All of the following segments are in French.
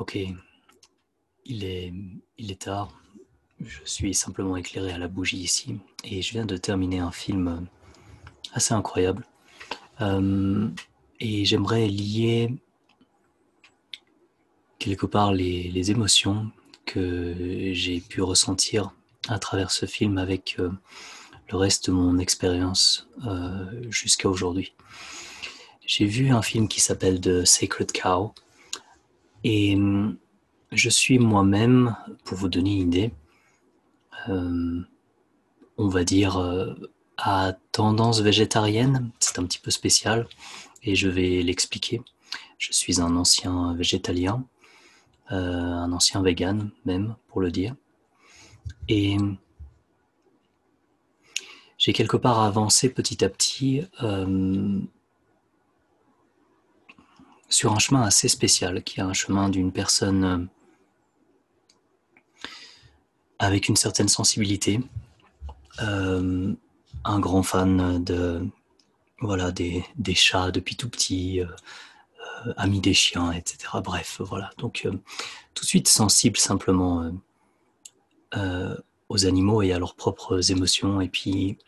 Ok, il est, il est tard. Je suis simplement éclairé à la bougie ici et je viens de terminer un film assez incroyable. Euh, et j'aimerais lier quelque part les, émotions que j'ai pu ressentir à travers ce film avec euh, le reste de mon expérience euh, jusqu'à aujourd'hui. J'ai vu un film qui s'appelle The Sacred Cow et hum, je suis moi-même, pour vous donner une idée, euh, on va dire à tendance végétarienne, c'est un petit peu spécial et je vais l'expliquer. Je suis un ancien végétalien euh, un ancien vegan même, pour le dire. Et j'ai quelque part avancé petit à petit euh, sur un chemin assez spécial, qui est un chemin d'une personne euh, avec une certaine sensibilité, un grand fan de voilà des, des chats depuis tout petit, euh, amis des chiens, etc. Bref, voilà. Donc, euh, tout de suite sensible simplement euh, aux animaux et à leurs propres émotions. Et puis,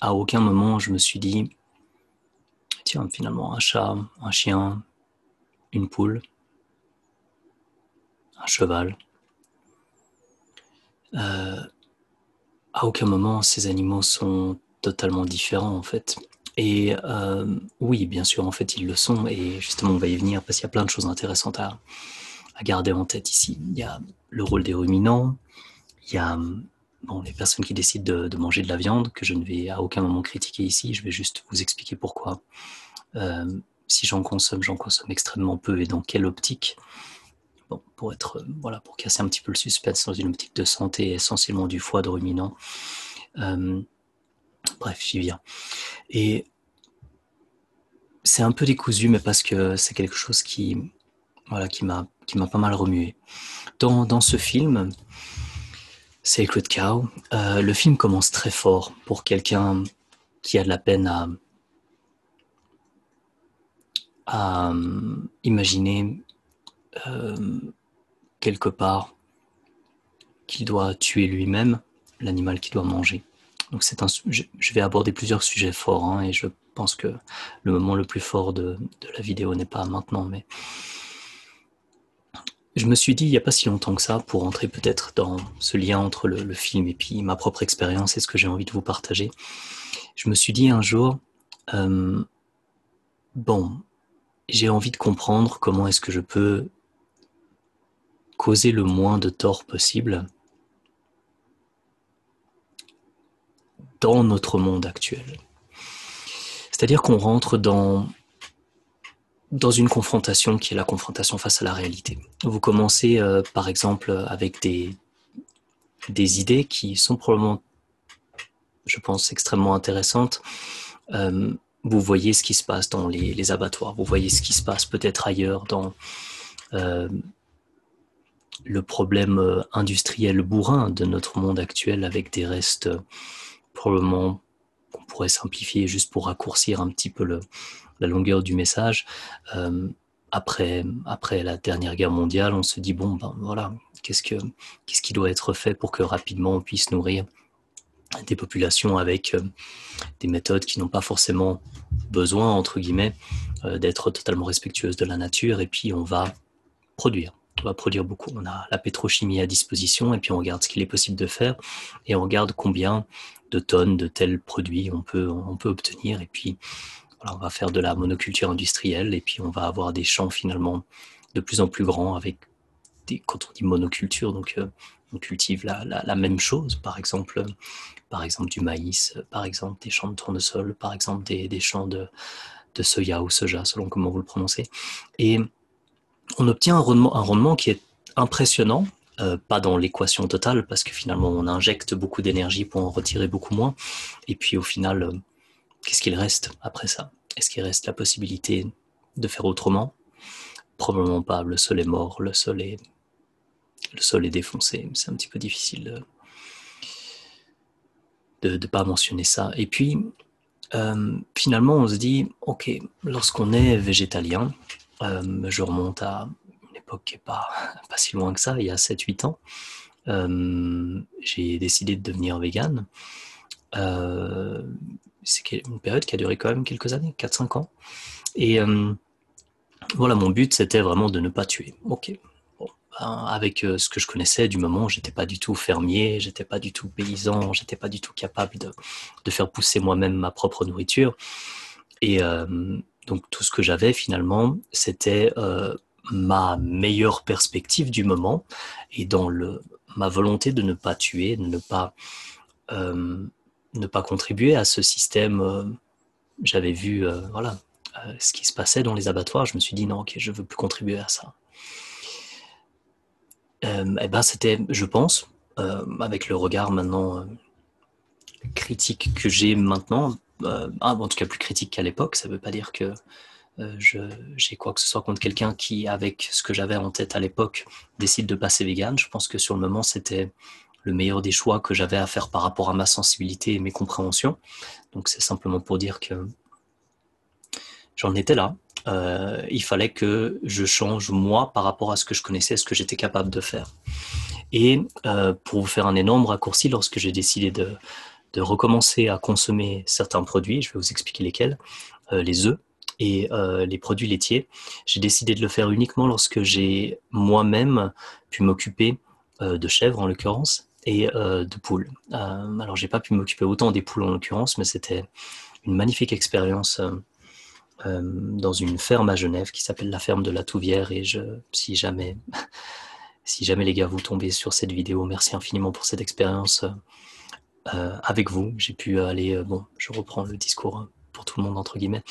à aucun moment, je me suis dit, tiens, finalement, un chat, un chien, une poule, un cheval. à aucun moment, ces animaux sont totalement différents, en fait. Et euh, oui, bien sûr, en fait, ils le sont. Et justement, on va y venir parce qu'il y a plein de choses intéressantes à, garder en tête ici. Il y a le rôle des ruminants, il y a bon, les personnes qui décident de, manger de la viande, que je ne vais à aucun moment critiquer ici. Je vais juste vous expliquer pourquoi. Euh, si j'en consomme, j'en consomme extrêmement peu et dans quelle optique? Bon, pour être, voilà, pour casser un petit peu le suspense dans une optique de santé, essentiellement du foie de ruminant. Euh, Bref, j'y viens. Et c'est un peu décousu, mais parce que c'est quelque chose qui, voilà, qui m'a, qui m'a pas mal remué. Dans, dans ce film, Sacred Cow, euh, le film commence très fort pour quelqu'un qui a de la peine à, à euh, imaginer euh, quelque part qu'il doit tuer lui-même l'animal qu'il doit manger. Donc un, je, vais aborder plusieurs sujets forts hein, et je pense que le moment le plus fort de, la vidéo n'est pas maintenant, mais je me suis dit il n'y a pas si longtemps que ça pour entrer peut-être dans ce lien entre le, film et puis ma propre expérience et ce que j'ai envie de vous partager. Je me suis dit un jour, euh, bon, j'ai envie de comprendre comment est-ce que je peux causer le moins de tort possible dans notre monde actuel. C'est-à-dire qu'on rentre dans, une confrontation qui est la confrontation face à la réalité. Vous commencez euh, par exemple avec des, des idées qui sont probablement, je pense, extrêmement intéressantes. Euh, vous voyez ce qui se passe dans les, abattoirs, vous voyez ce qui se passe peut-être ailleurs dans euh, le problème industriel bourrin de notre monde actuel avec des restes probablement qu'on pourrait simplifier juste pour raccourcir un petit peu la longueur du message. Euh, après, après la dernière guerre mondiale, on se dit bon, ben voilà, qu'est-ce, que, qu'est-ce qui doit être fait pour que rapidement on puisse nourrir des populations avec euh, des méthodes qui n'ont pas forcément besoin, entre guillemets, euh, d'être totalement respectueuses de la nature, et puis on va produire on va produire beaucoup. On a la pétrochimie à disposition et puis on regarde ce qu'il est possible de faire et on regarde combien de tonnes de tels produits on peut, on peut obtenir. Et puis on va faire de la monoculture industrielle et puis on va avoir des champs finalement de plus en plus grands avec des, quand on dit monoculture, donc euh, on cultive la, même chose, par exemple, par exemple du maïs, par exemple des champs de tournesol, par exemple des, des champs de, de soya ou soja, selon comment vous le prononcez. Et on obtient un rendement, un rendement qui est impressionnant, euh, pas dans l'équation totale, parce que finalement on injecte beaucoup d'énergie pour en retirer beaucoup moins. Et puis au final, euh, qu'est-ce qu'il reste après ça? Est-ce qu'il reste la possibilité de faire autrement? Probablement pas. Le sol est mort, le sol est, le sol est défoncé. C'est un petit peu difficile de ne pas mentionner ça. Et puis, euh, finalement, on se dit, ok, lorsqu'on est végétalien, euh, je remonte à une époque qui n'est pas, pas si loin que ça, il y a 7-8 ans, j'ai décidé de devenir vegan. c'est une période qui a duré quand même quelques années, 4-5 ans. Et voilà, mon but, c'était vraiment de ne pas tuer. Ok. Ben, avec euh, ce que je connaissais du moment, j'étais pas du tout fermier, j'étais pas du tout paysan, j'étais pas du tout capable de, de faire pousser moi-même ma propre nourriture. Et euh, donc tout ce que j'avais finalement, c'était euh, ma meilleure perspective du moment et dans le, ma volonté de ne pas tuer, de ne pas, ne pas contribuer à ce système. J'avais vu, voilà, ce qui se passait dans les abattoirs, je me suis dit non, ok, je veux plus contribuer à ça. Euh, eh ben, c'était, je pense, euh, avec le regard maintenant critique que j'ai maintenant, ah, en tout cas plus critique qu'à l'époque, ça ne veut pas dire que j'ai quoi que ce soit contre quelqu'un qui, avec ce que j'avais en tête à l'époque, décide de passer vegan. Je pense que sur le moment, c'était le meilleur des choix que j'avais à faire par rapport à ma sensibilité et mes compréhensions. Donc c'est simplement pour dire que j'en étais là. Euh, il fallait que je change moi par rapport à ce que je connaissais, ce que j'étais capable de faire. Et euh, pour vous faire un énorme raccourci, lorsque j'ai décidé de, recommencer à consommer certains produits, je vais vous expliquer lesquels, euh, les œufs et les produits laitiers, j'ai décidé de le faire uniquement lorsque j'ai moi-même pu m'occuper de chèvres en l'occurrence et de poules. alors j'ai pas pu m'occuper autant des poules en l'occurrence, mais c'était une magnifique expérience euh, dans une ferme à Genève qui s'appelle la ferme de la Touvière. Et je, si jamais, si jamais les gars vous tombez sur cette vidéo, merci infiniment pour cette expérience euh, avec vous. J'ai pu aller, euh, bon, je reprends le discours pour tout le monde entre guillemets.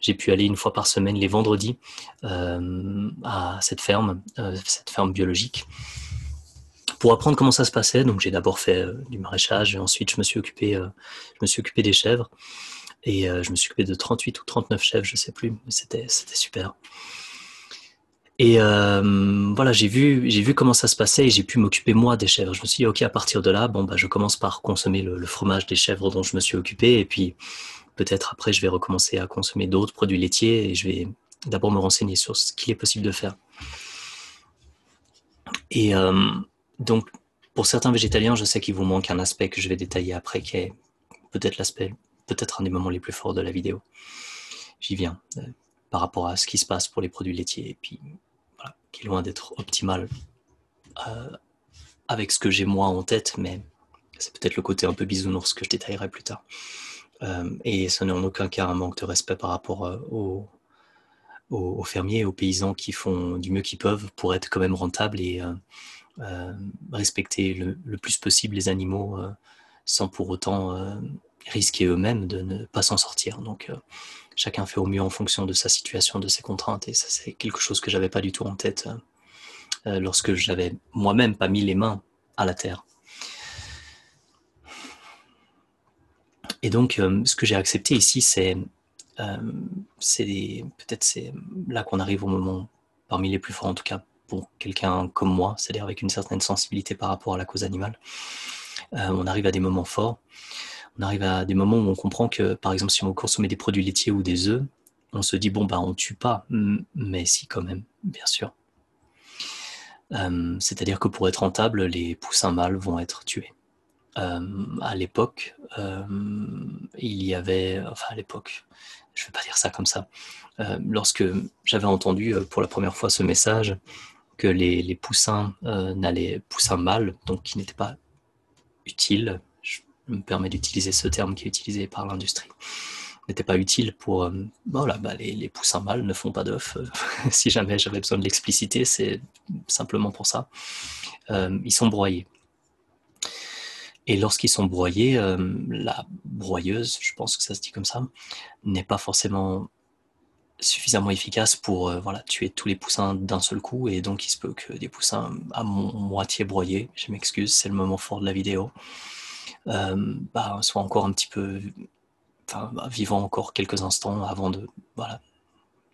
J'ai pu aller une fois par semaine les vendredis à cette ferme, cette ferme biologique pour apprendre comment ça se passait. Donc j'ai d'abord fait du maraîchage et ensuite je me suis occupé, je me suis occupé des chèvres. Et euh, je me suis occupé de 38 ou 39 chefs, je sais plus, mais c'était, super. Et euh, voilà, j'ai vu, vu comment ça se passait et j'ai pu m'occuper moi des chèvres. Je me suis dit, ok, à partir de là, bon, bah, je commence par consommer le, fromage des chèvres dont je me suis occupé et puis peut-être après, je vais recommencer à consommer d'autres produits laitiers et je vais d'abord me renseigner sur ce qu'il est possible de faire. Et euh, donc, pour certains végétaliens, je sais qu'il vous manque un aspect que je vais détailler après, qui est peut-être l'aspect peut-être un des moments les plus forts de la vidéo. J'y viens euh, par rapport à ce qui se passe pour les produits laitiers, et puis qui est loin d'être optimal euh, avec ce que j'ai moi en tête, mais c'est peut-être le côté un peu bisounours que je détaillerai plus tard. Euh, et ce n'est en aucun cas un manque de respect par rapport aux, aux, fermiers et aux paysans qui font du mieux qu'ils peuvent pour être quand même rentables et respecter le, plus possible les animaux sans pour autant risquer eux-mêmes de ne pas s'en sortir. Donc euh, chacun fait au mieux en fonction de sa situation, de ses contraintes, et ça c'est quelque chose que j'avais pas du tout en tête euh, euh, lorsque j'avais moi-même pas mis les mains à la terre. Et donc ce que j'ai accepté ici, c'est c'est peut-être c'est là qu'on arrive au moment parmi les plus forts en tout cas pour quelqu'un comme moi, c'est-à-dire avec une certaine sensibilité par rapport à la cause animale. on arrive à des moments forts on arrive à des moments où on comprend que, par exemple, si on consomme des produits laitiers ou des œufs, on se dit, bon, bah, on tue pas, mais si, quand même, bien sûr. Euh, c'est-à-dire que pour être rentable, les poussins mâles vont être tués. Euh, à l'époque, euh, il y avait, enfin à l'époque, je ne vais pas dire ça comme ça, lorsque j'avais entendu pour la première fois ce message que les, les poussins n'allaient, poussins mâles, donc qui n'étaient pas utiles, me permet d'utiliser ce terme qui est utilisé par l'industrie, n'était pas utile pour... Euh, bah, les, poussins mâles ne font pas d'œufs. si jamais j'avais besoin de l'expliciter, c'est simplement pour ça. Euh, ils sont broyés. Et lorsqu'ils sont broyés, euh, la broyeuse, je pense que ça se dit comme ça, n'est pas forcément suffisamment efficace pour voilà, tuer tous les poussins d'un seul coup. Et donc, il se peut que des poussins à moitié broyés, je m'excuse, c'est le moment fort de la vidéo, euh, bah, soit encore un petit peu, enfin, bah, vivant encore quelques instants avant de, voilà,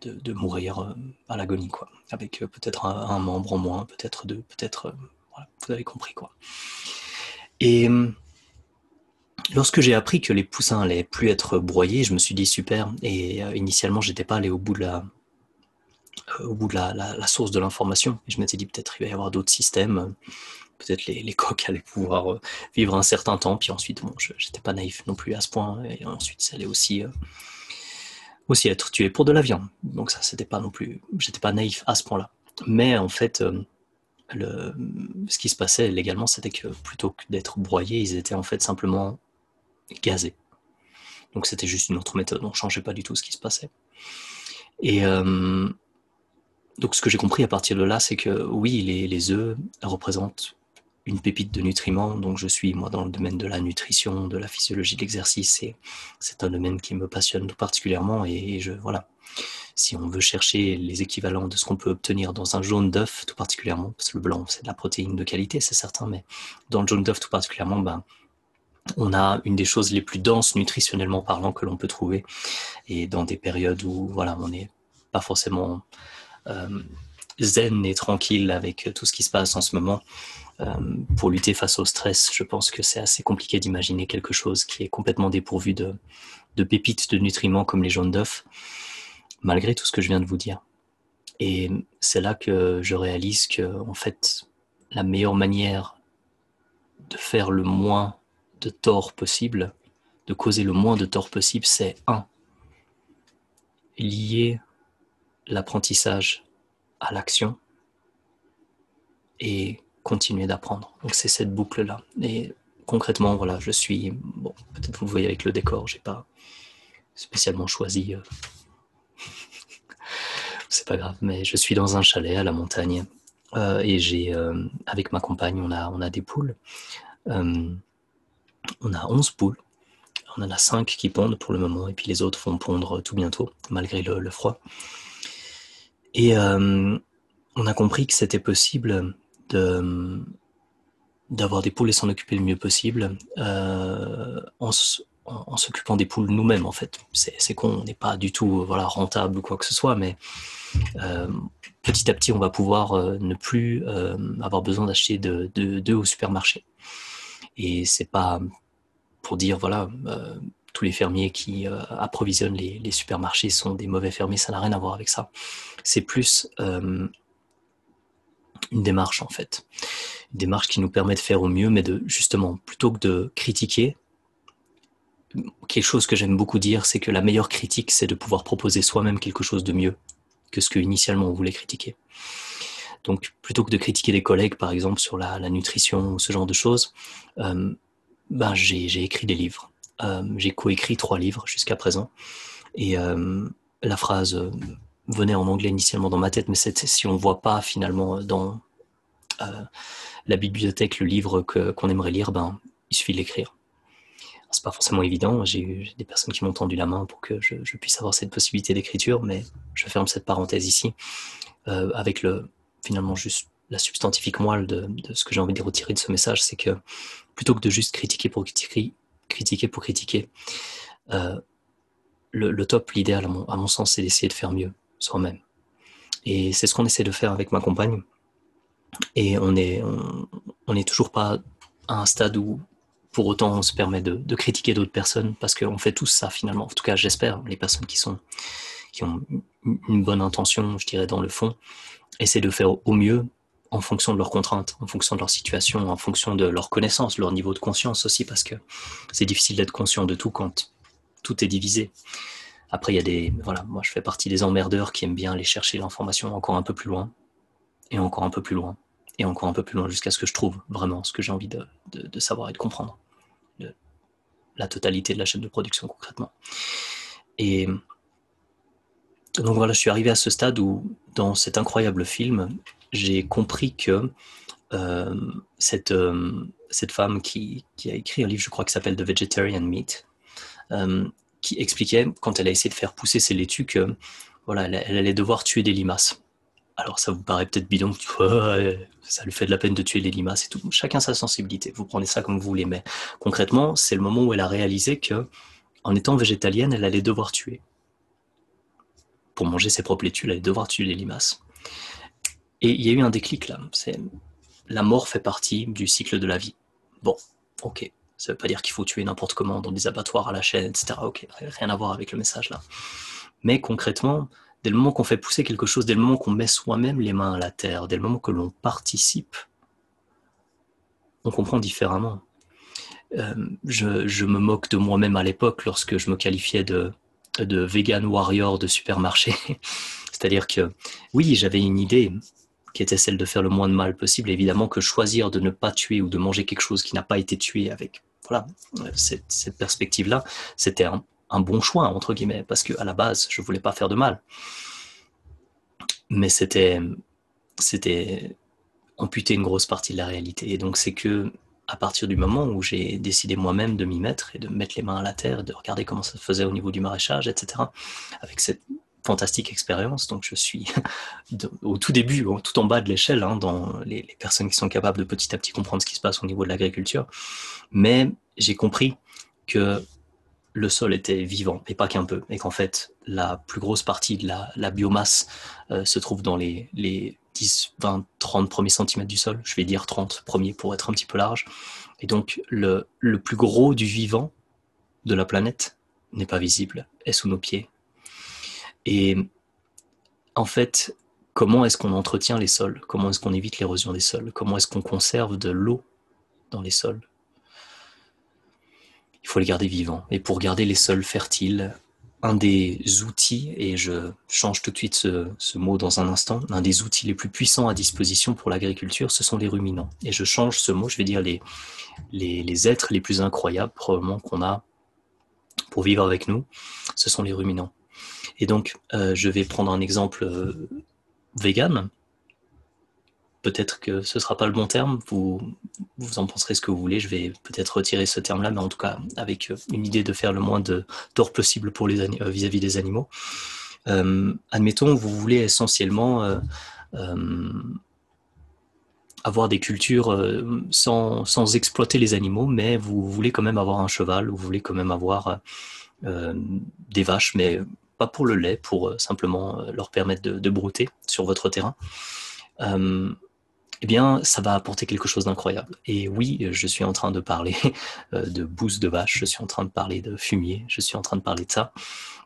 de, mourir euh, à l'agonie, quoi. Avec euh, peut-être un, membre en moins, peut-être deux, peut-être, voilà, vous avez compris, quoi. Et lorsque j'ai appris que les poussins allaient plus être broyés, je me suis dit super. Et initialement, j'étais pas allé au bout de la, au bout de la, source de l'information. Je m'étais dit peut-être il va y avoir d'autres systèmes. Peut-être les, les, coqs allaient pouvoir vivre un certain temps. Puis ensuite, bon, je n'étais pas naïf non plus à ce point. Et ensuite, ça allait aussi aussi être tué pour de la viande. Donc ça, c'était pas non plus, j'étais pas naïf à ce point-là. Mais en fait, euh, le, ce qui se passait légalement, c'était que plutôt que d'être broyés, ils étaient en fait simplement gazés. Donc c'était juste une autre méthode, on changeait pas du tout ce qui se passait. Et euh, donc ce que j'ai compris à partir de là, c'est que oui, les, les œufs représentent une pépite de nutriments. Donc je suis moi dans le domaine de la nutrition, de la physiologie de l'exercice et c'est un domaine qui me passionne tout particulièrement et je voilà. Si on veut chercher les équivalents de ce qu'on peut obtenir dans un jaune d'œuf tout particulièrement, parce que le blanc c'est de la protéine de qualité, c'est certain, mais dans le jaune d'œuf tout particulièrement, ben on a une des choses les plus denses nutritionnellement parlant que l'on peut trouver et dans des périodes où voilà on n'est pas forcément euh, zen et tranquille avec tout ce qui se passe en ce moment euh, pour lutter face au stress, je pense que c'est assez compliqué d'imaginer quelque chose qui est complètement dépourvu de, pépites de nutriments comme les jaunes d'œufs, malgré tout ce que je viens de vous dire. Et c'est là que je réalise que, en fait, la meilleure manière de faire le moins de tort possible, de causer le moins de tort possible, c'est un, lier l'apprentissage à l'action et continuer d'apprendre. Donc c'est cette boucle-là. Et concrètement, voilà, je suis, bon, peut-être vous voyez avec le décor, j'ai pas spécialement choisi. Euh, c'est pas grave, mais je suis dans un chalet à la montagne euh, et j'ai, euh, avec ma compagne, on a, on a des poules. on a 11 poules. On en a 5 qui pondent pour le moment et puis les autres vont pondre tout bientôt, malgré le froid. Et on a compris que c'était possible d'avoir des poules et s'en occuper le mieux possible euh, en, s'occupant des poules nous-mêmes en fait. C'est con, on n'est pas du tout voilà, rentable ou quoi que ce soit, mais euh, petit à petit on va pouvoir euh, ne plus avoir besoin d'acheter d'œufs de, de, au supermarché. Et c'est pas pour dire voilà tous les fermiers qui approvisionnent les, supermarchés sont des mauvais fermiers, ça n'a rien à voir avec ça. C'est plus une démarche en fait. Une démarche qui nous permet de faire au mieux, mais de justement, plutôt que de critiquer, quelque chose que j'aime beaucoup dire, c'est que la meilleure critique, c'est de pouvoir proposer soi-même quelque chose de mieux que ce que initialement on voulait critiquer. Donc, plutôt que de critiquer des collègues, par exemple, sur la, nutrition ou ce genre de choses, euh, ben, j'ai écrit des livres. Euh, j'ai coécrit trois livres jusqu'à présent. Et euh, la phrase venait en anglais initialement dans ma tête, mais si on ne voit pas finalement dans euh, la bibliothèque le livre qu'on aimerait lire, ben, il suffit de l'écrire. C'est pas forcément évident, j'ai eu des personnes qui m'ont tendu la main pour que je, puisse avoir cette possibilité d'écriture, mais je ferme cette parenthèse ici, euh, avec le, finalement juste la substantifique moelle de, ce que j'ai envie de retirer de ce message, c'est que plutôt que de juste critiquer pour critiquer, critiquer pour critiquer, euh, le, top, l'idéal à mon sens, c'est d'essayer de faire mieux soi-même. Et c'est ce qu'on essaie de faire avec ma compagne. Et on n'est on, est toujours pas à un stade où pour autant on se permet de, critiquer d'autres personnes parce qu'on fait tous ça finalement. En tout cas, j'espère, les personnes qui, sont, qui ont une bonne intention, je dirais, dans le fond, essaient de faire au mieux en fonction de leurs contraintes, en fonction de leur situation, en fonction de leur connaissance, leur niveau de conscience aussi, parce que c'est difficile d'être conscient de tout quand tout est divisé. Après, il y a des. Voilà, moi, je fais partie des emmerdeurs qui aiment bien aller chercher l'information encore un peu plus loin, et encore un peu plus loin, et encore un peu plus loin, jusqu'à ce que je trouve vraiment ce que j'ai envie de, de, savoir et de comprendre. la totalité de la chaîne de production, concrètement. Et. Donc voilà, je suis arrivé à ce stade où, dans cet incroyable film, j'ai compris que euh, cette, euh, cette femme qui, qui, a écrit un livre, je crois, qui s'appelle The Vegetarian Meat, euh, qui expliquait, quand elle a essayé de faire pousser ses laitues, que voilà, elle, allait devoir tuer des limaces. Alors ça vous paraît peut-être bidon, ça lui fait de la peine de tuer les limaces et tout. Chacun sa sensibilité, vous prenez ça comme vous voulez, mais concrètement, c'est le moment où elle a réalisé que, en étant végétalienne, elle allait devoir tuer. Pour manger ses propres laitues, elle allait devoir tuer les limaces. Et il y a eu un déclic là. C'est la mort fait partie du cycle de la vie. Bon, ok. Ça ne veut pas dire qu'il faut tuer n'importe comment dans des abattoirs à la chaîne, etc. Ok, rien à voir avec le message là. Mais concrètement, dès le moment qu'on fait pousser quelque chose, dès le moment qu'on met soi-même les mains à la terre, dès le moment que l'on participe, on comprend différemment. Euh, je, me moque de moi-même à l'époque lorsque je me qualifiais de vegan warrior de supermarché. C'est-à-dire que oui, j'avais une idée qui était celle de faire le moins de mal possible. Évidemment que choisir de ne pas tuer ou de manger quelque chose qui n'a pas été tué avec voilà, cette, perspective-là, c'était un, un, bon choix, entre guillemets, parce qu'à la base, je voulais pas faire de mal. Mais c'était, c'était amputer une grosse partie de la réalité. Et donc, c'est que à partir du moment où j'ai décidé moi-même de m'y mettre et de mettre les mains à la terre, de regarder comment ça se faisait au niveau du maraîchage, etc., avec cette fantastique expérience. Donc, je suis au tout début, tout en bas de l'échelle, hein, dans les, personnes qui sont capables de petit à petit comprendre ce qui se passe au niveau de l'agriculture. Mais j'ai compris que le sol était vivant, et pas qu'un peu, et qu'en fait, la plus grosse partie de la, biomasse euh, se trouve dans les, les 10, 20, 30 premiers centimètres du sol. Je vais dire 30 premiers pour être un petit peu large. Et donc, le, le plus gros du vivant de la planète n'est pas visible, est sous nos pieds. Et en fait, comment est-ce qu'on entretient les sols? Comment est-ce qu'on évite l'érosion des sols? Comment est-ce qu'on conserve de l'eau dans les sols? Il faut les garder vivants. Et pour garder les sols fertiles, un des outils, et je change tout de suite ce, mot dans un instant, un des outils les plus puissants à disposition pour l'agriculture, ce sont les ruminants. Et je change ce mot, je vais dire les, les, êtres les plus incroyables probablement qu'on a pour vivre avec nous, ce sont les ruminants. Et donc, euh, je vais prendre un exemple euh, vegan. Peut-être que ce ne sera pas le bon terme, vous, en penserez ce que vous voulez, je vais peut-être retirer ce terme-là, mais en tout cas avec une idée de faire le moins de tort possible euh, vis-à-vis des animaux. Euh, admettons, vous voulez essentiellement euh, avoir des cultures sans, exploiter les animaux, mais vous voulez quand même avoir un cheval, ou vous voulez quand même avoir des vaches, mais pas pour le lait, pour simplement leur permettre de, brouter sur votre terrain eh bien, ça va apporter quelque chose d'incroyable. Et oui, je suis en train de parler euh, de bouse de vache, je suis en train de parler de fumier, je suis en train de parler de ça.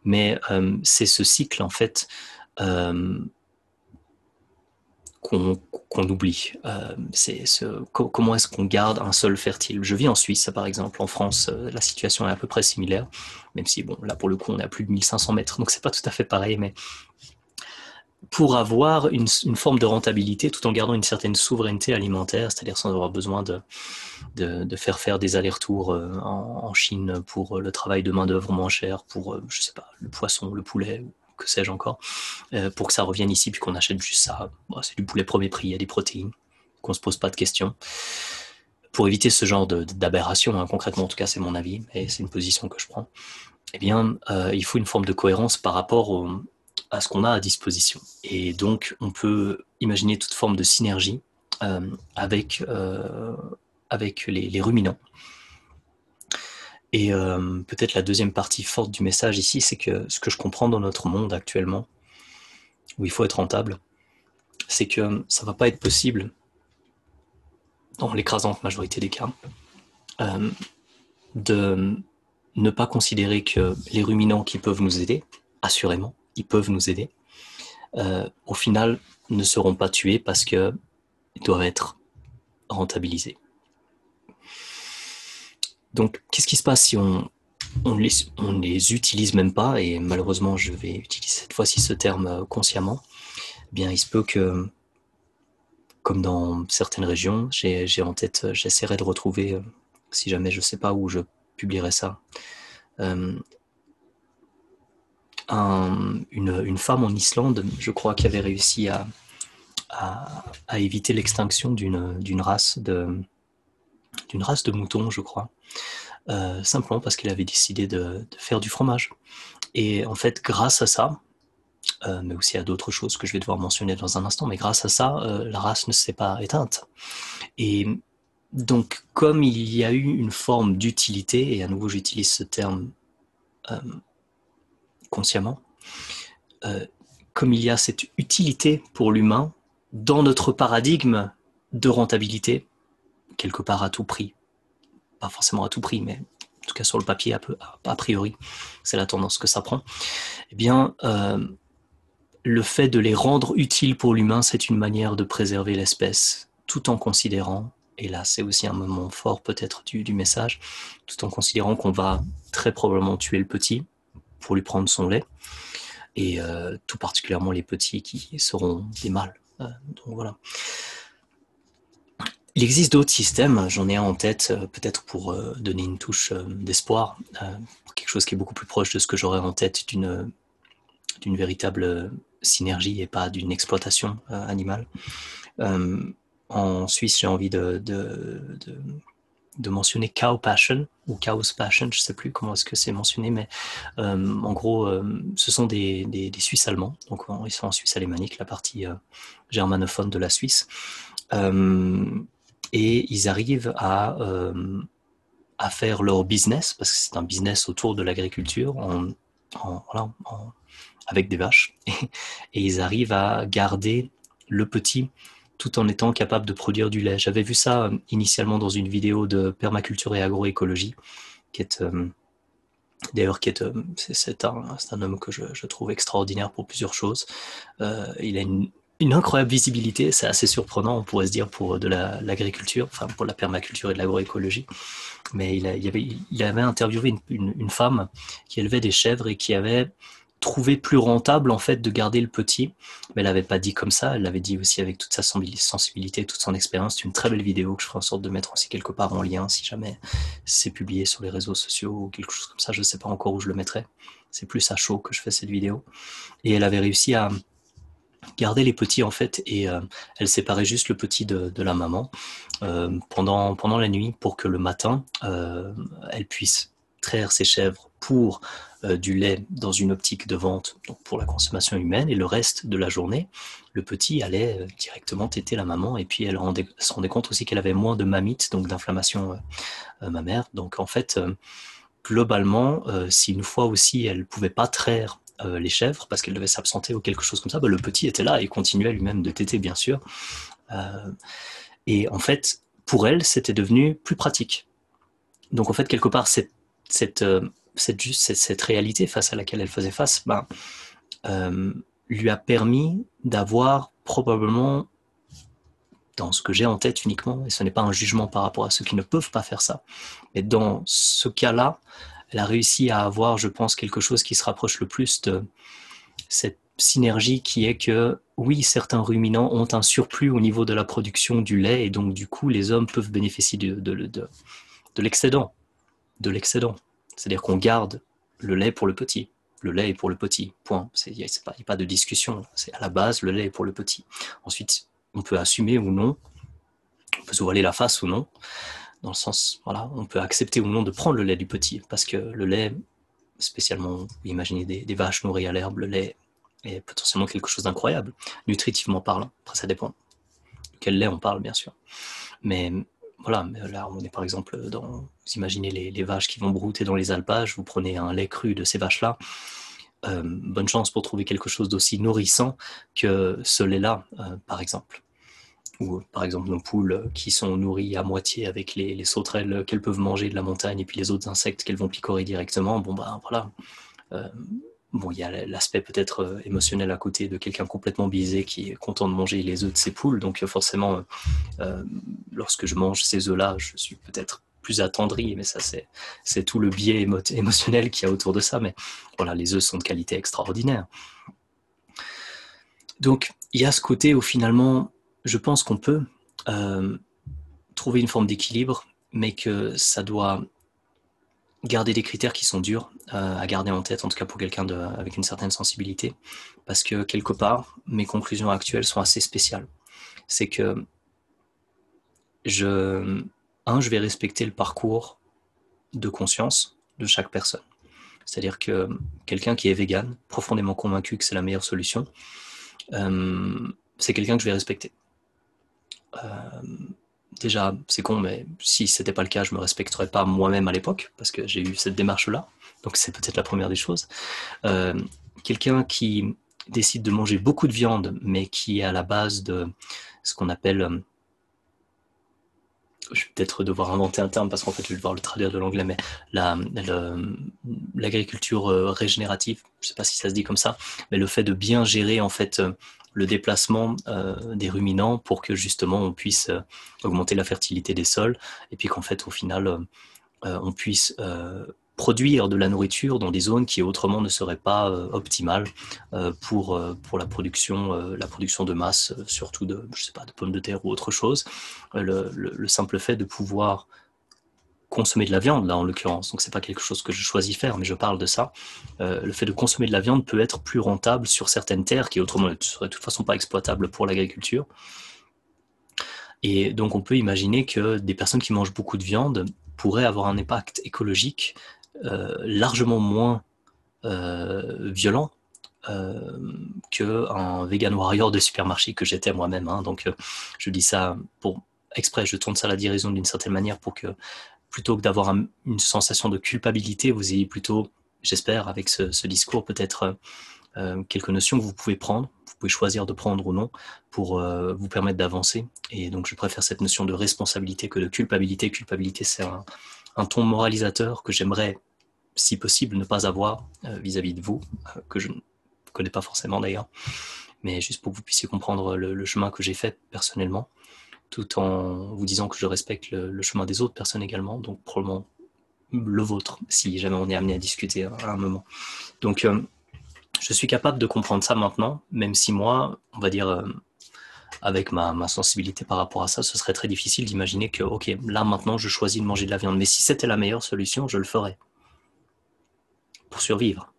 Mais euh, c'est ce cycle, en fait, euh, qu'on oublie. ce, comment est-ce qu'on garde un sol fertile? Je vis en Suisse, par exemple. En France, la situation est à peu près similaire, même si, bon, là, pour le coup, on à plus de 1500 mètres, donc c'est pas tout à fait pareil, mais pour avoir une, forme de rentabilité tout en gardant une certaine souveraineté alimentaire, c'est-à-dire sans avoir besoin de, faire faire des allers-retours euh, en, Chine pour le travail de main-d'œuvre moins cher, pour, euh, je sais pas, le poisson, le poulet, ou que sais-je encore, euh, pour que ça revienne ici puis qu'on achète juste ça. c'est du poulet premier prix, il y a des protéines, qu'on se pose pas de questions. Pour éviter ce genre d'aberration, hein, concrètement en tout cas c'est mon avis, et c'est une position que je prends, eh bien il faut une forme de cohérence par rapport à ce qu'on a à disposition. Et donc, on peut imaginer toute forme de synergie euh, avec, euh, avec les, ruminants. Et euh, peut-être la deuxième partie forte du message ici, c'est que ce que je comprends dans notre monde actuellement, où il faut être rentable, c'est que ça ne va pas être possible, dans l'écrasante majorité des cas, de ne pas considérer que les ruminants qui peuvent nous aider, assurément, ils peuvent nous aider, euh, au final ne seront pas tués parce qu'ils doivent être rentabilisés. Donc, qu'est-ce qui se passe si on, on les, utilise même pas, et malheureusement, je vais utiliser cette fois-ci ce terme euh, consciemment, eh bien, il se peut que, comme dans certaines régions, j'ai en tête, j'essaierai de retrouver, euh, si jamais je ne sais pas où je publierai ça, une, femme en Islande, je crois, qui avait réussi à, éviter l'extinction d'une race de d'une race de moutons, je crois, euh, simplement parce qu'elle avait décidé de, faire du fromage. Et en fait, grâce à ça, euh, mais aussi à d'autres choses que je vais devoir mentionner dans un instant, mais grâce à ça, euh, la race ne s'est pas éteinte. Et donc, comme il y a eu une forme d'utilité, et à nouveau j'utilise ce terme consciemment, comme il y a cette utilité pour l'humain dans notre paradigme de rentabilité, quelque part à tout prix. Pas forcément à tout prix, mais en tout cas sur le papier, a, priori, c'est la tendance que ça prend. Eh bien, euh, le fait de les rendre utiles pour l'humain, c'est une manière de préserver l'espèce, tout en considérant, et là c'est aussi un moment fort peut-être du, message, tout en considérant qu'on va très probablement tuer le petit pour lui prendre son lait, et euh, tout particulièrement les petits qui seront des mâles. Euh, donc voilà. Il existe d'autres systèmes, j'en ai un en tête, euh, peut-être pour donner une touche d'espoir, pour quelque chose qui est beaucoup plus proche de ce que j'aurais en tête d'une véritable synergie et pas d'une exploitation animale. en Suisse, j'ai envie de, mentionner Cow Passion ou Cow's Passion, je ne sais plus comment est-ce que c'est mentionné, mais en gros, ce sont des, Suisses allemands, donc ils sont en Suisse alémanique, la partie germanophone de la Suisse et ils arrivent à, euh, à faire leur business, parce que c'est un business autour de l'agriculture, avec des vaches, et, ils arrivent à garder le petit tout en étant capable de produire du lait. J'avais vu ça euh, initialement dans une vidéo de permaculture et agroécologie, qui est euh, d'ailleurs c'est, un, un, homme que je, trouve extraordinaire pour plusieurs choses. il a une une incroyable visibilité, c'est assez surprenant, on pourrait se dire, pour de l'agriculture, enfin pour la permaculture et de l'agroécologie. Mais il, avait, il, avait, interviewé une, une, femme qui élevait des chèvres et qui avait trouvé plus rentable en fait de garder le petit. Mais elle n'avait pas dit comme ça, elle l'avait dit aussi avec toute sa sensibilité, toute son expérience. C'est une très belle vidéo que je ferai en sorte de mettre aussi quelque part en lien si jamais c'est publié sur les réseaux sociaux ou quelque chose comme ça. Je ne sais pas encore où je le mettrai. C'est plus à chaud que je fais cette vidéo. Et elle avait réussi à garder les petits en fait et euh, elle séparait juste le petit de, la maman euh, pendant, pendant la nuit pour que le matin euh, elle puisse traire ses chèvres pour du lait dans une optique de vente donc pour la consommation humaine et le reste de la journée le petit allait directement téter la maman et puis elle se rendait compte aussi qu'elle avait moins de mammites donc d'inflammation mammaire. Donc en fait globalement si une fois aussi elle pouvait pas traire euh, les chèvres parce qu'elles devaient s'absenter ou quelque chose comme ça, bah, le petit était là et continuait lui-même de téter, bien sûr. Euh, et en fait, pour elle, c'était devenu plus pratique. Donc en fait, quelque part, cette, euh, cette, cette, réalité face à laquelle elle faisait face ben, lui a permis d'avoir probablement, dans ce que j'ai en tête uniquement, et ce n'est pas un jugement par rapport à ceux qui ne peuvent pas faire ça, mais dans ce cas-là, elle a réussi à avoir, je pense, quelque chose qui se rapproche le plus de cette synergie qui est que, oui, certains ruminants ont un surplus au niveau de la production du lait et donc, du coup, les hommes peuvent bénéficier de, de, de, de l'excédent. De l'excédent. C'est-à-dire qu'on garde le lait pour le petit. Le lait est pour le petit, point. Il n'y a, a, pas de discussion. C'est à la base, le lait est pour le petit. Ensuite, on peut assumer ou non, on peut se voiler la face ou non, dans le sens, voilà, on peut accepter ou non de prendre le lait du petit, parce que le lait, spécialement, imaginez des, vaches nourries à l'herbe, le lait est potentiellement quelque chose d'incroyable, nutritivement parlant. Après, ça dépend de quel lait on parle, bien sûr. Mais voilà, là, on est par exemple dans, vous imaginez les, vaches qui vont brouter dans les alpages, vous prenez un lait cru de ces vaches-là, euh, bonne chance pour trouver quelque chose d'aussi nourrissant que ce lait-là, euh, par exemple ou par exemple nos poules qui sont nourries à moitié avec les, sauterelles qu'elles peuvent manger de la montagne et puis les autres insectes qu'elles vont picorer directement, bon ben voilà. Euh, bon, il y a l'aspect peut-être euh, émotionnel à côté de quelqu'un complètement biaisé qui est content de manger les œufs de ses poules, donc euh, forcément, lorsque je mange ces œufs-là, je suis peut-être plus attendri, mais ça c'est tout le biais émotionnel qu'il y a autour de ça, mais voilà, les œufs sont de qualité extraordinaire. Donc il y a ce côté où finalement je pense qu'on peut euh, trouver une forme d'équilibre, mais que ça doit garder des critères qui sont durs euh, à garder en tête, en tout cas pour quelqu'un avec une certaine sensibilité, parce que quelque part, mes conclusions actuelles sont assez spéciales. C'est que je, un, je vais respecter le parcours de conscience de chaque personne. C'est-à-dire que quelqu'un qui est vegan, profondément convaincu que c'est la meilleure solution, euh, c'est quelqu'un que je vais respecter. Euh, déjà, c'est con, mais si c'était pas le cas, je me respecterais pas moi-même à l'époque, parce que j'ai eu cette démarche-là. Donc c'est peut-être la première des choses. Euh, quelqu'un qui décide de manger beaucoup de viande, mais qui est à la base de ce qu'on appelle je vais peut-être devoir inventer un terme parce qu'en fait, je vais devoir le traduire de l'anglais, mais l'agriculture régénérative, je sais pas si ça se dit comme ça, mais le fait de bien gérer en fait le déplacement des ruminants pour que justement on puisse augmenter la fertilité des sols et puis qu'en fait, au final, on puisse produire de la nourriture dans des zones qui autrement ne seraient pas euh, optimales euh, pour, euh, pour la, production, la production de masse, surtout de, je sais pas, de pommes de terre ou autre chose. Le, simple fait de pouvoir consommer de la viande, là en l'occurrence, donc c'est pas quelque chose que je choisis faire, mais je parle de ça. le fait de consommer de la viande peut être plus rentable sur certaines terres qui autrement ne seraient de toute façon pas exploitables pour l'agriculture. Et donc on peut imaginer que des personnes qui mangent beaucoup de viande pourraient avoir un impact écologique euh, largement moins euh, violent euh, qu'un vegan warrior de supermarché que j'étais moi-même. Hein. Donc, je dis ça pour exprès, je tourne ça à la dérision d'une certaine manière pour que plutôt que d'avoir une sensation de culpabilité, vous ayez plutôt, j'espère, avec ce, discours, peut-être quelques notions que vous pouvez prendre, vous pouvez choisir de prendre ou non pour vous permettre d'avancer. Et donc, je préfère cette notion de responsabilité que de culpabilité. Culpabilité, c'est un, ton moralisateur que j'aimerais si possible, ne pas avoir euh, vis-à-vis de vous, euh, que je ne connais pas forcément d'ailleurs, mais juste pour que vous puissiez comprendre le, chemin que j'ai fait personnellement, tout en vous disant que je respecte le, chemin des autres personnes également, donc probablement le vôtre, si jamais on est amené à discuter à un moment. Donc, euh, je suis capable de comprendre ça maintenant, même si moi, on va dire, avec ma, ma, sensibilité par rapport à ça, ce serait très difficile d'imaginer que, ok, là maintenant, je choisis de manger de la viande, mais si c'était la meilleure solution, je le ferais pour survivre.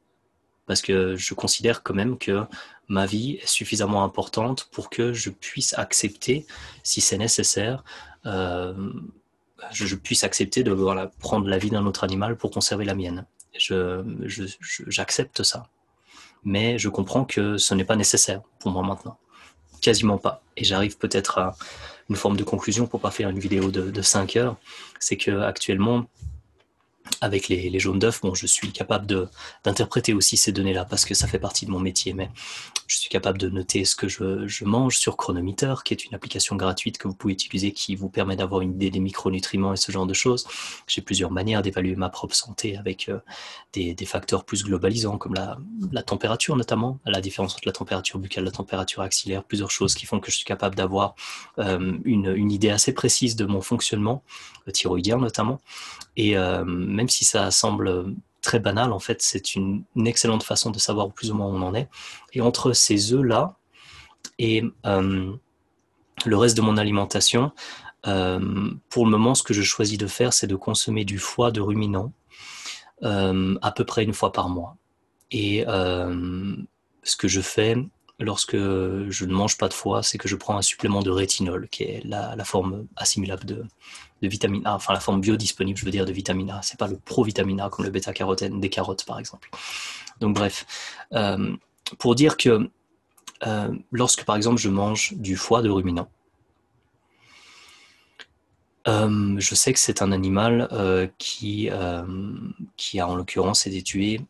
Parce que je considère quand même que ma vie est suffisamment importante pour que je puisse accepter, si c'est nécessaire, euh, je, puisse accepter de prendre la vie d'un autre animal pour conserver la mienne. J'accepte ça. Mais je comprends que ce n'est pas nécessaire pour moi maintenant. Quasiment pas. Et j'arrive peut-être à une forme de conclusion pour pas faire une vidéo de, de 5 heures. C'est que actuellement, avec les, les jaunes d'œufs, bon, je suis capable d'interpréter aussi ces données-là parce que ça fait partie de mon métier, mais je suis capable de noter ce que je, je, mange sur Chronometer, qui est une application gratuite que vous pouvez utiliser qui vous permet d'avoir une idée des micronutriments et ce genre de choses. J'ai plusieurs manières d'évaluer ma propre santé avec euh, des, des, facteurs plus globalisants comme la, la, température notamment, la différence entre la température buccale la température axillaire, plusieurs choses qui font que je suis capable d'avoir euh, une, une, idée assez précise de mon fonctionnement, le thyroïdien notamment. Et euh, même si ça semble très banal, en fait, c'est une, excellente façon de savoir plus ou moins où on en est. Et entre ces œufs-là et euh, le reste de mon alimentation, euh, pour le moment, ce que je choisis de faire, c'est de consommer du foie de ruminant à peu près une fois par mois. Et ce que je fais, lorsque je ne mange pas de foie, c'est que je prends un supplément de rétinol, qui est la, forme assimilable de, vitamine A, enfin la forme biodisponible, je veux dire, de vitamine A. C'est pas le pro-vitamine A comme le bêta-carotène des carottes, par exemple. Donc bref, euh, pour dire que euh, lorsque, par exemple, je mange du foie de ruminant, euh, je sais que c'est un animal qui, qui a en l'occurrence été tué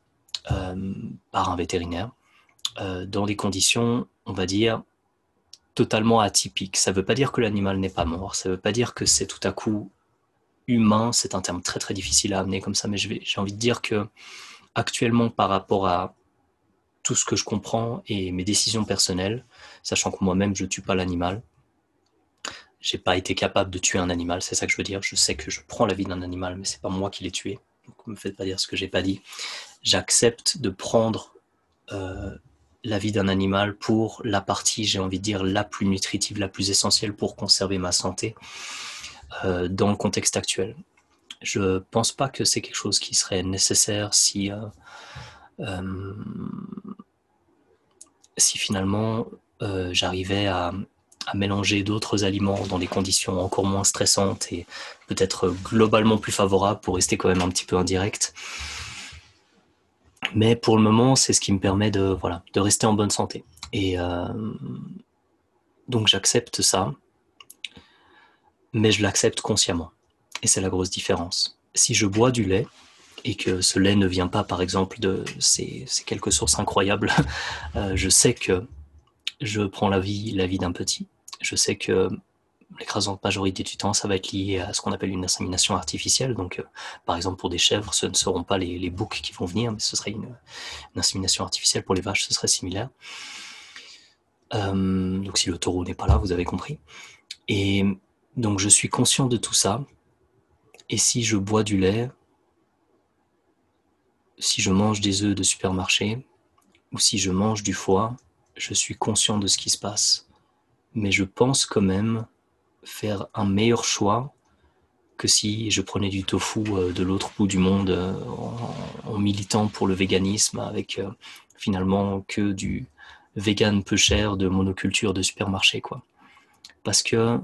par un vétérinaire euh, dans des conditions, on va dire, totalement atypiques. Ça ne veut pas dire que l'animal n'est pas mort, ça ne veut pas dire que c'est tout à coup humain, c'est un terme très très difficile à amener comme ça, mais j'ai envie de dire que actuellement par rapport à tout ce que je comprends et mes décisions personnelles, sachant que moi-même je ne tue pas l'animal, j'ai pas été capable de tuer un animal, c'est ça que je veux dire. Je sais que je prends la vie d'un animal, mais c'est pas moi qui l'ai tué. Donc ne me faites pas dire ce que j'ai pas dit. J'accepte de prendre euh, la vie d'un animal pour la partie, j'ai envie de dire, la plus nutritive, la plus essentielle pour conserver ma santé euh, dans le contexte actuel. Je ne pense pas que c'est quelque chose qui serait nécessaire si, euh, euh, si finalement j'arrivais à, à, mélanger d'autres aliments dans des conditions encore moins stressantes et peut-être globalement plus favorables pour rester quand même un petit peu indirect. Mais pour le moment, c'est ce qui me permet de, voilà, de rester en bonne santé. Et euh, donc j'accepte ça, mais je l'accepte consciemment. Et c'est la grosse différence. Si je bois du lait, et que ce lait ne vient pas, par exemple, de ces, quelques sources incroyables, euh, je sais que je prends la vie, la vie d'un petit. Je sais que l'écrasante majorité du temps, ça va être lié à ce qu'on appelle une insémination artificielle. Donc, euh, par exemple, pour des chèvres, ce ne seront pas les, boucs qui vont venir, mais ce serait une, insémination artificielle. Pour les vaches, ce serait similaire. Euh, donc, si le taureau n'est pas là, vous avez compris. Et donc, je suis conscient de tout ça. Et si je bois du lait, si je mange des œufs de supermarché, ou si je mange du foie, je suis conscient de ce qui se passe. Mais je pense quand même faire un meilleur choix que si je prenais du tofu euh, de l'autre bout du monde euh, en, militant pour le véganisme avec euh, finalement que du vegan peu cher de monoculture de supermarché quoi. Parce que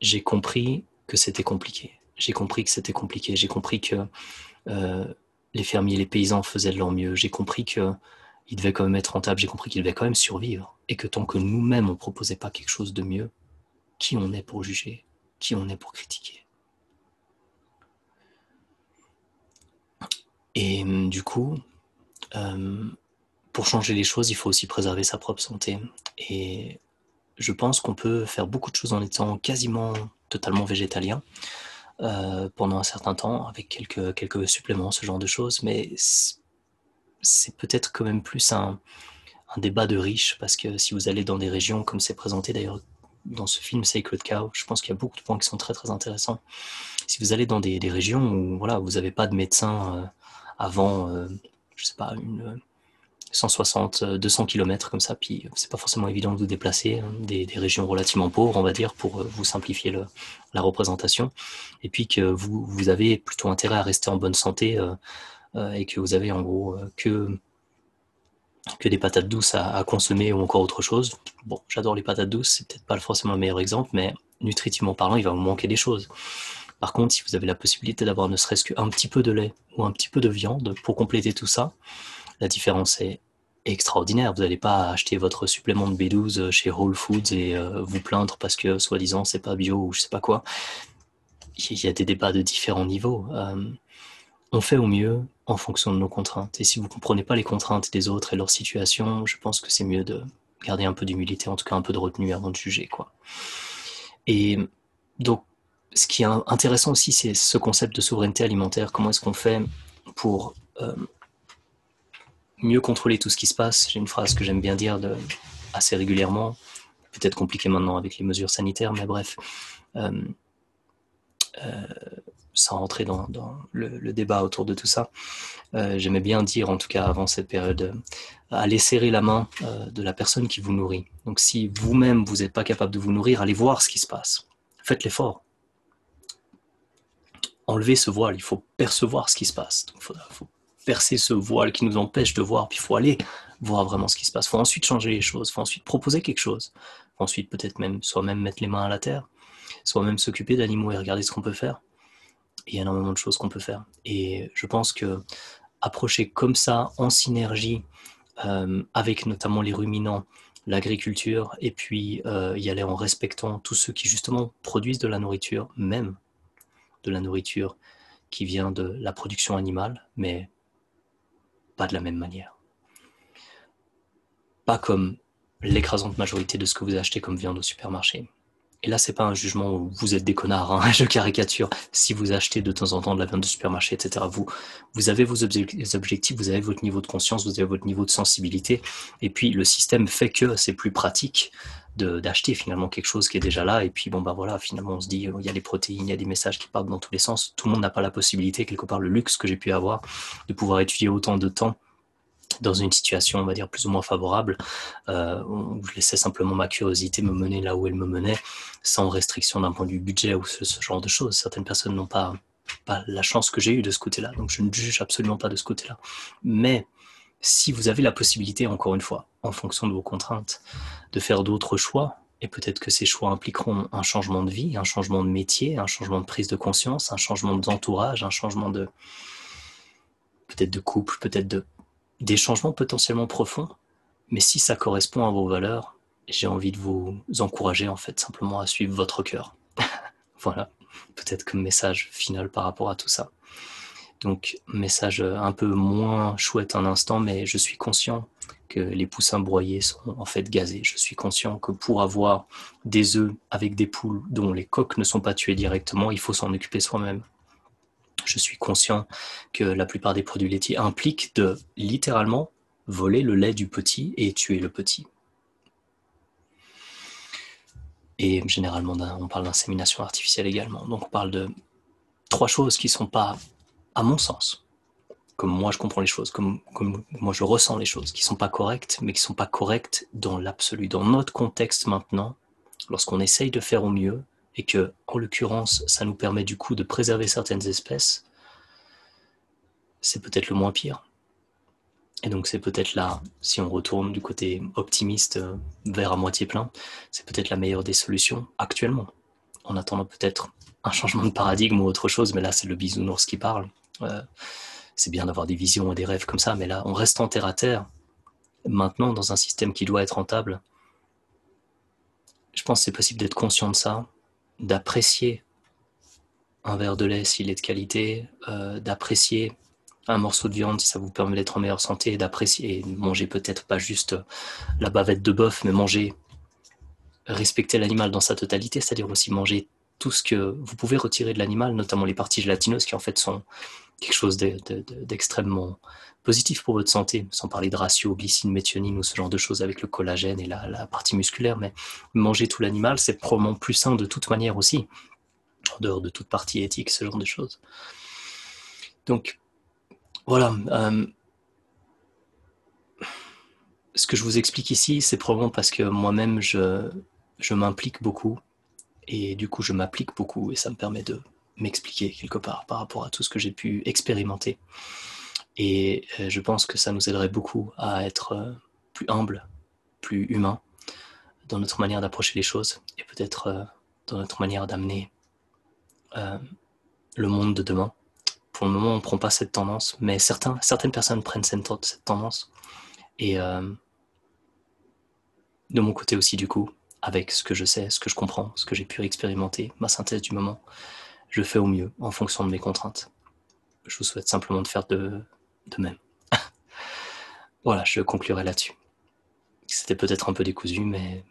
j'ai compris que c'était compliqué. J'ai compris que c'était compliqué. J'ai compris que les fermiers, les paysans faisaient de leur mieux. J'ai compris que il devait quand même être rentable. J'ai compris qu'il devait quand même survivre et que tant que nous-mêmes on proposait pas quelque chose de mieux, qui on est pour juger, qui on est pour critiquer? Et hum, du coup, hum, pour changer les choses, il faut aussi préserver sa propre santé. Et je pense qu'on peut faire beaucoup de choses en étant quasiment totalement végétalien euh, pendant un certain temps, avec quelques, quelques suppléments, ce genre de choses. Mais c'est peut-être quand même plus un, un débat de riches, parce que si vous allez dans des régions comme c'est présenté d'ailleurs dans ce film Sacred Cow, je pense qu'il y a beaucoup de points qui sont très très intéressants. Si vous allez dans des, régions où voilà, vous n'avez pas de médecin euh, avant, euh, je sais pas, une 160, 200 km comme ça, puis c'est pas forcément évident de vous déplacer, hein, des, régions relativement pauvres, on va dire, pour euh, vous simplifier la représentation, et puis que vous, vous avez plutôt intérêt à rester en bonne santé et que vous avez en gros que que des patates douces à, consommer ou encore autre chose. Bon, j'adore les patates douces, c'est peut-être pas forcément le meilleur exemple, mais nutritivement parlant, il va vous manquer des choses. Par contre, si vous avez la possibilité d'avoir ne serait-ce qu'un petit peu de lait ou un petit peu de viande pour compléter tout ça, la différence est extraordinaire. Vous n'allez pas acheter votre supplément de B12 chez Whole Foods et euh, vous plaindre parce que soi-disant c'est pas bio ou je sais pas quoi. Il y a des débats de différents niveaux. Euh, on fait au mieux en fonction de nos contraintes. Et si vous ne comprenez pas les contraintes des autres et leur situation, je pense que c'est mieux de garder un peu d'humilité, en tout cas un peu de retenue avant de juger. Quoi. Et donc, ce qui est intéressant aussi, c'est ce concept de souveraineté alimentaire. Comment est-ce qu'on fait pour euh, mieux contrôler tout ce qui se passe? J'ai une phrase que j'aime bien dire assez régulièrement, peut-être compliquée maintenant avec les mesures sanitaires, mais bref. Euh, euh, sans rentrer dans, le, débat autour de tout ça, euh, j'aimais bien dire, en tout cas avant cette période, euh, allez serrer la main euh, de la personne qui vous nourrit. Donc si vous-même, vous n'êtes pas capable de vous nourrir, allez voir ce qui se passe. Faites l'effort. Enlevez ce voile, il faut percevoir ce qui se passe. Il faut, percer ce voile qui nous empêche de voir, puis il faut aller voir vraiment ce qui se passe. Il faut ensuite changer les choses, il faut ensuite proposer quelque chose. Il faut ensuite peut-être même, soit même mettre les mains à la terre, soit même s'occuper d'animaux et regarder ce qu'on peut faire il y a énormément de choses qu'on peut faire. Et je pense que approcher comme ça, en synergie, euh, avec notamment les ruminants, l'agriculture, et puis euh, y aller en respectant tous ceux qui justement produisent de la nourriture, même de la nourriture qui vient de la production animale, mais pas de la même manière. Pas comme l'écrasante majorité de ce que vous achetez comme viande au supermarché. Et là, c'est pas un jugement où vous êtes des connards, hein, je caricature. Si vous achetez de temps en temps de la viande de supermarché, etc., vous, vous avez vos objectifs, vous avez votre niveau de conscience, vous avez votre niveau de sensibilité. Et puis, le système fait que c'est plus pratique d'acheter finalement quelque chose qui est déjà là. Et puis, bon, bah voilà, finalement, on se dit, il y a des protéines, il y a des messages qui partent dans tous les sens. Tout le monde n'a pas la possibilité, quelque part, le luxe que j'ai pu avoir, de pouvoir étudier autant de temps dans une situation, on va dire, plus ou moins favorable, euh, où je laissais simplement ma curiosité me mener là où elle me menait, sans restriction d'un point de vue budget ou ce, genre de choses. Certaines personnes n'ont pas, pas la chance que j'ai eue de ce côté-là, donc je ne juge absolument pas de ce côté-là. Mais si vous avez la possibilité, encore une fois, en fonction de vos contraintes, de faire d'autres choix, et peut-être que ces choix impliqueront un changement de vie, un changement de métier, un changement de prise de conscience, un changement d'entourage, un changement de peut-être de couple, peut-être de des changements potentiellement profonds, mais si ça correspond à vos valeurs, j'ai envie de vous encourager en fait simplement à suivre votre cœur. voilà, peut-être comme message final par rapport à tout ça. Donc, message un peu moins chouette un instant, mais je suis conscient que les poussins broyés sont en fait gazés. Je suis conscient que pour avoir des œufs avec des poules dont les coques ne sont pas tuées directement, il faut s'en occuper soi-même. Je suis conscient que la plupart des produits laitiers impliquent de littéralement voler le lait du petit et tuer le petit. Et généralement, on parle d'insémination artificielle également. Donc on parle de trois choses qui ne sont pas, à mon sens, comme moi je comprends les choses, comme, comme moi je ressens les choses, qui ne sont pas correctes, mais qui ne sont pas correctes dans l'absolu. Dans notre contexte maintenant, lorsqu'on essaye de faire au mieux, et que, en l'occurrence, ça nous permet du coup de préserver certaines espèces, c'est peut-être le moins pire. Et donc c'est peut-être là, si on retourne du côté optimiste euh, vers à moitié plein, c'est peut-être la meilleure des solutions actuellement. En attendant peut-être un changement de paradigme ou autre chose, mais là c'est le bisounours qui parle. Euh, c'est bien d'avoir des visions et des rêves comme ça, mais là on reste en terre à terre. Maintenant, dans un système qui doit être rentable, je pense que c'est possible d'être conscient de ça, d'apprécier un verre de lait s'il est de qualité, euh, d'apprécier un morceau de viande si ça vous permet d'être en meilleure santé, d'apprécier manger peut-être pas juste la bavette de bœuf, mais manger, respecter l'animal dans sa totalité, c'est-à-dire aussi manger tout ce que vous pouvez retirer de l'animal, notamment les parties gélatineuses qui en fait sont quelque chose d'extrêmement positif pour votre santé, sans parler de ratio glycine, méthionine ou ce genre de choses avec le collagène et la, partie musculaire, mais manger tout l'animal, c'est probablement plus sain de toute manière aussi, en dehors de toute partie éthique, ce genre de choses. Donc, voilà. Euh, ce que je vous explique ici, c'est probablement parce que moi-même, je m'implique beaucoup, et du coup, je m'applique beaucoup, et ça me permet de m'expliquer quelque part par rapport à tout ce que j'ai pu expérimenter. Et euh, je pense que ça nous aiderait beaucoup à être euh, plus humble, plus humain dans notre manière d'approcher les choses et peut-être euh, dans notre manière d'amener le monde de demain. Pour le moment, on ne prend pas cette tendance, mais certaines personnes prennent cette tendance. Et de mon côté aussi, du coup, avec ce que je sais, ce que je comprends, ce que j'ai pu expérimenter, ma synthèse du moment, je fais au mieux en fonction de mes contraintes. Je vous souhaite simplement de faire de, de même. voilà, je conclurai là-dessus. C'était peut-être un peu décousu, mais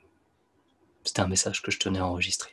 c'était un message que je tenais à enregistrer.